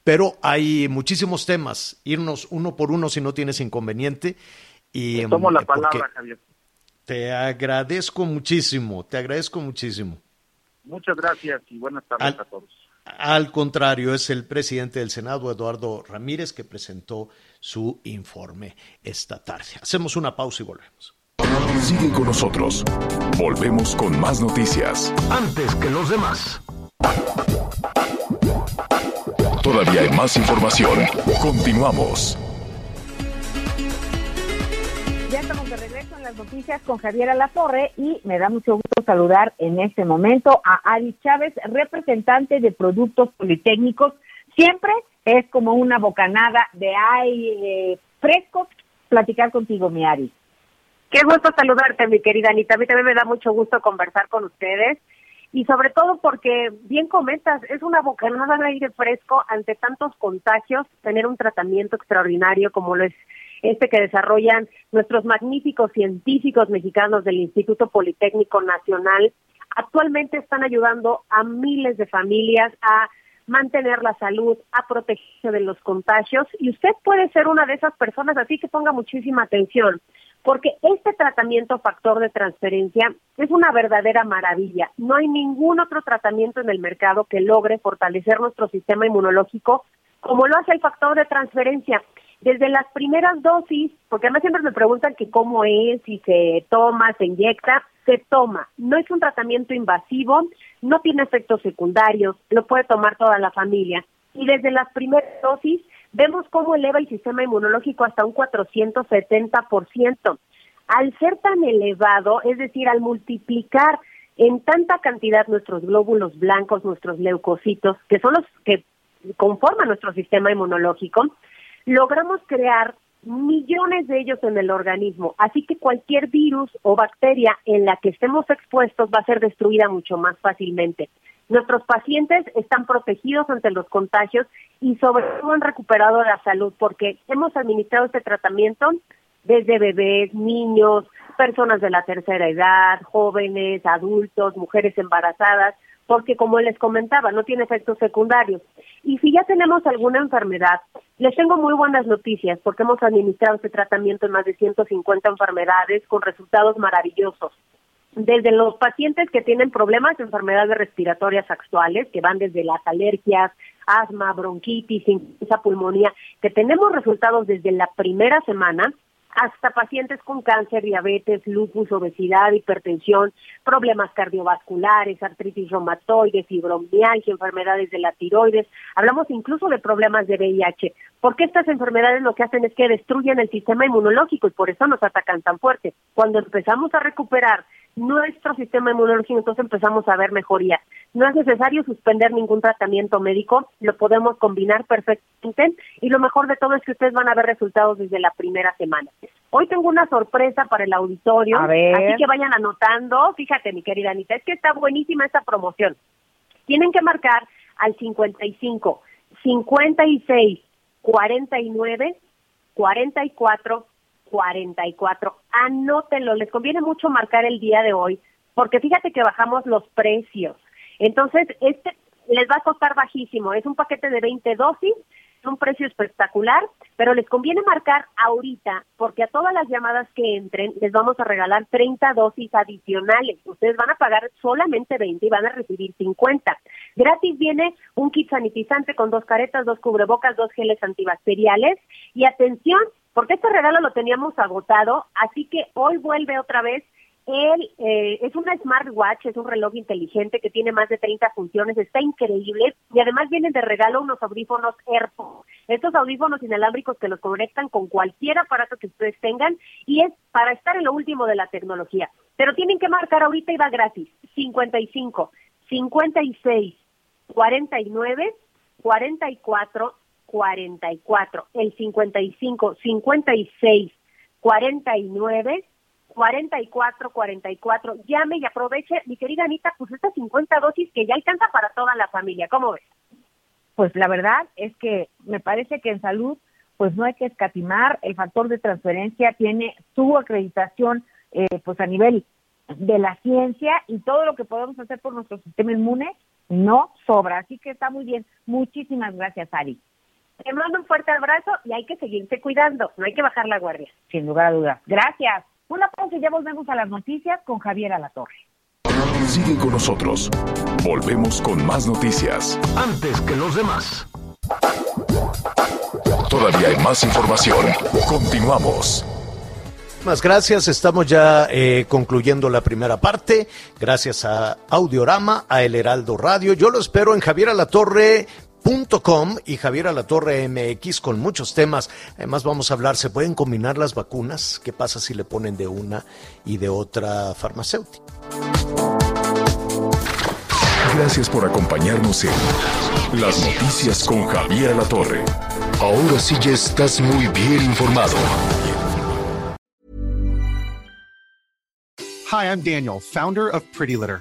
pero hay muchísimos temas, irnos uno por uno si no tienes inconveniente. Y, tomo la palabra, Javier. Te agradezco muchísimo, te agradezco muchísimo. Muchas gracias y buenas tardes a todos. Al contrario, es el presidente del Senado, Eduardo Ramírez, que presentó su informe esta tarde. Hacemos una pausa y volvemos. Sigue con nosotros. Volvemos con más noticias. Antes que los demás. Todavía hay más información. Continuamos. Ya estamos de regreso en las noticias con Javier Alatorre y me da mucho gusto saludar en este momento a Ari Chávez, representante de Productos Politécnicos. Siempre es como una bocanada de aire fresco platicar contigo, mi Ari. Qué gusto saludarte, mi querida Anita. A mí también me da mucho gusto conversar con ustedes y sobre todo porque, bien comentas, es una bocanada de aire fresco ante tantos contagios, tener un tratamiento extraordinario como lo es este que desarrollan nuestros magníficos científicos mexicanos del Instituto Politécnico Nacional. Actualmente están ayudando a miles de familias a mantener la salud, a protegerse de los contagios y usted puede ser una de esas personas, así que ponga muchísima atención porque este tratamiento factor de transferencia es una verdadera maravilla. No hay ningún otro tratamiento en el mercado que logre fortalecer nuestro sistema inmunológico como lo hace el factor de transferencia. Desde las primeras dosis, porque además siempre me preguntan que cómo es, si se toma, se inyecta, se toma. No es un tratamiento invasivo, no tiene efectos secundarios, lo puede tomar toda la familia. Y desde las primeras dosis vemos cómo eleva el sistema inmunológico hasta un 470%. Al ser tan elevado, es decir, al multiplicar en tanta cantidad nuestros glóbulos blancos, nuestros leucocitos, que son los que conforman nuestro sistema inmunológico, logramos crear millones de ellos en el organismo, así que cualquier virus o bacteria en la que estemos expuestos va a ser destruida mucho más fácilmente. Nuestros pacientes están protegidos ante los contagios y sobre todo han recuperado la salud porque hemos administrado este tratamiento desde bebés, niños, personas de la tercera edad, jóvenes, adultos, mujeres embarazadas, porque como les comentaba, no tiene efectos secundarios. Y si ya tenemos alguna enfermedad, les tengo muy buenas noticias porque hemos administrado este tratamiento en más de 150 enfermedades con resultados maravillosos desde los pacientes que tienen problemas de enfermedades respiratorias actuales, que van desde las alergias, asma, bronquitis, esa pulmonía, que tenemos resultados desde la primera semana, hasta pacientes con cáncer, diabetes, lupus, obesidad, hipertensión, problemas cardiovasculares, artritis reumatoide, fibromialgia, enfermedades de la tiroides. Hablamos incluso de problemas de VIH, porque estas enfermedades lo que hacen es que destruyen el sistema inmunológico y por eso nos atacan tan fuerte. Cuando empezamos a recuperar nuestro sistema inmunológico, entonces empezamos a ver mejoría. No es necesario suspender ningún tratamiento médico, lo podemos combinar perfectamente y lo mejor de todo es que ustedes van a ver resultados desde la primera semana. Hoy tengo una sorpresa para el auditorio, así que vayan anotando. Fíjate, mi querida Anita, es que está buenísima esta promoción. Tienen que marcar al 55 56 49 44 44. Anótenlo, les conviene mucho marcar el día de hoy, porque fíjate que bajamos los precios. Entonces, este les va a costar bajísimo, es un paquete de 20 dosis, un precio espectacular, pero les conviene marcar ahorita, porque a todas las llamadas que entren les vamos a regalar 30 dosis adicionales. Ustedes van a pagar solamente 20 y van a recibir 50. Gratis viene un kit sanitizante con dos caretas, dos cubrebocas, dos geles antibacteriales y atención, porque este regalo lo teníamos agotado, así que hoy vuelve otra vez. Él eh, es una smartwatch, es un reloj inteligente que tiene más de 30 funciones, está increíble y además vienen de regalo unos audífonos AirPods. Estos audífonos inalámbricos que los conectan con cualquier aparato que ustedes tengan y es para estar en lo último de la tecnología. Pero tienen que marcar ahorita y va gratis. 55, 56, 49, 44 44, el 55, 56, 49, 44, 44. Llame y aproveche, mi querida Anita, pues estas 50 dosis que ya alcanza para toda la familia. ¿Cómo ves? Pues la verdad es que me parece que en salud pues no hay que escatimar, el factor de transferencia tiene su acreditación eh, pues a nivel de la ciencia y todo lo que podemos hacer por nuestro sistema inmune no sobra, así que está muy bien. Muchísimas gracias, Ari. Te mando un fuerte abrazo y hay que seguirse cuidando, no hay que bajar la guardia. Sin lugar a dudas. Gracias. Una pausa y ya volvemos a las noticias con Javier Alatorre. Sigue con nosotros. Volvemos con más noticias. Antes que los demás. Todavía hay más información. Continuamos. Más gracias, estamos ya eh, concluyendo la primera parte. Gracias a Audiorama, a El Heraldo Radio. Yo lo espero en Javier Alatorre Com y Javier Alatorre MX con muchos temas. Además vamos a hablar, ¿se pueden combinar las vacunas? ¿Qué pasa si le ponen de una y de otra farmacéutica? Gracias por acompañarnos en Las Noticias con Javier Alatorre. Ahora sí ya estás muy bien informado. Hi, I'm Daniel, founder of Pretty Litter.